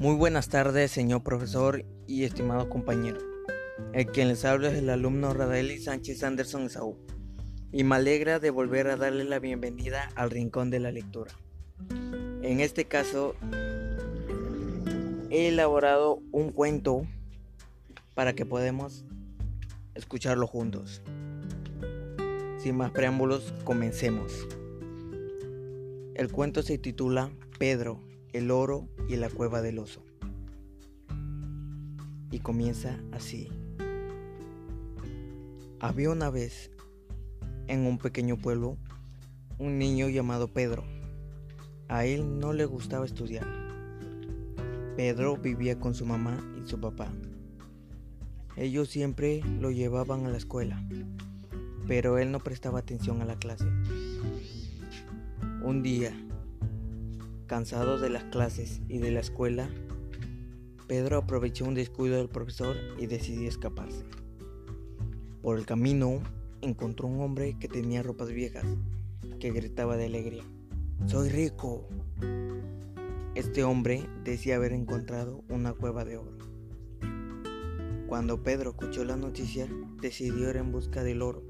Muy buenas tardes, señor profesor y estimado compañero. El quien les habla es el alumno Radeli Sánchez Anderson Saúl y me alegra de volver a darle la bienvenida al Rincón de la Lectura. En este caso, he elaborado un cuento para que podamos escucharlo juntos. Sin más preámbulos, comencemos. El cuento se titula Pedro, el oro y la cueva del oso. Y comienza así. Había una vez, en un pequeño pueblo, un niño llamado Pedro. A él no le gustaba estudiar. Pedro vivía con su mamá y su papá. Ellos siempre lo llevaban a la escuela, pero él no prestaba atención a la clase. Un día, cansado de las clases y de la escuela, Pedro aprovechó un descuido del profesor y decidió escaparse. Por el camino encontró un hombre que tenía ropas viejas, que gritaba de alegría, ¡Soy rico! Este hombre decía haber encontrado una cueva de oro. Cuando Pedro escuchó la noticia, decidió ir en busca del oro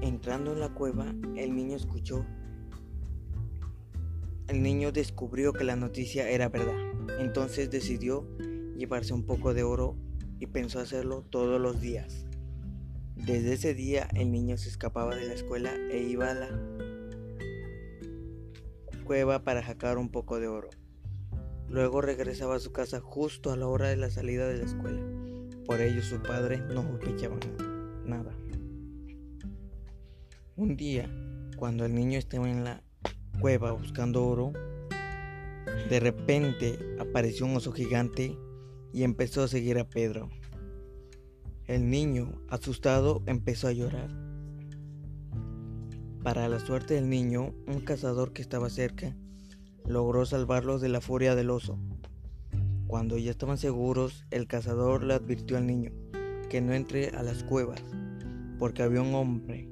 Entrando en la cueva, el niño escuchó. El niño descubrió que la noticia era verdad. Entonces decidió llevarse un poco de oro y pensó hacerlo todos los días. Desde ese día el niño se escapaba de la escuela e iba a la cueva para sacar un poco de oro. Luego regresaba a su casa justo a la hora de la salida de la escuela. Por ello su padre no sospechaba nada. Un día, cuando el niño estaba en la cueva buscando oro, de repente apareció un oso gigante y empezó a seguir a Pedro. El niño, asustado, empezó a llorar. Para la suerte del niño, un cazador que estaba cerca logró salvarlos de la furia del oso. Cuando ya estaban seguros, el cazador le advirtió al niño que no entre a las cuevas, porque había un hombre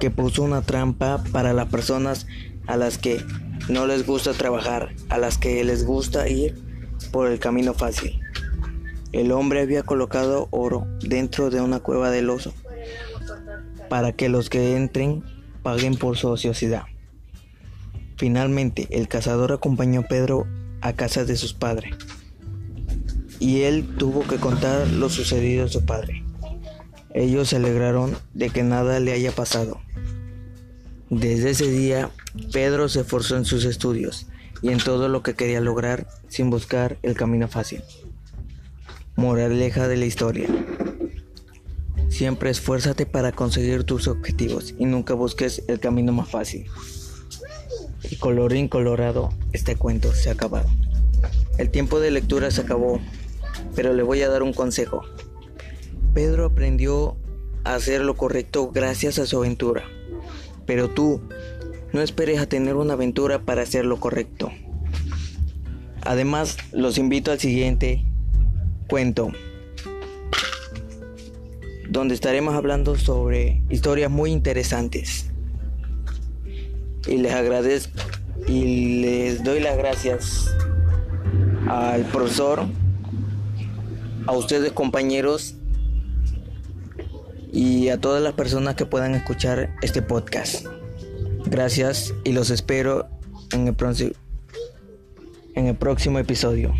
que puso una trampa para las personas a las que no les gusta trabajar, a las que les gusta ir por el camino fácil. El hombre había colocado oro dentro de una cueva del oso para que los que entren paguen por su ociosidad. Finalmente, el cazador acompañó a Pedro a casa de sus padres y él tuvo que contar lo sucedido a su padre. Ellos se alegraron de que nada le haya pasado. Desde ese día, Pedro se esforzó en sus estudios y en todo lo que quería lograr sin buscar el camino fácil. Moraleja de la historia. Siempre esfuérzate para conseguir tus objetivos y nunca busques el camino más fácil. Y colorín colorado, este cuento se ha acabado. El tiempo de lectura se acabó, pero le voy a dar un consejo. Pedro aprendió a hacer lo correcto gracias a su aventura. Pero tú, no esperes a tener una aventura para hacer lo correcto. Además, los invito al siguiente cuento, donde estaremos hablando sobre historias muy interesantes. Y les agradezco y les doy las gracias al profesor, a ustedes compañeros y a todas las personas que puedan escuchar este podcast. Gracias y los espero en el, próximo, episodio.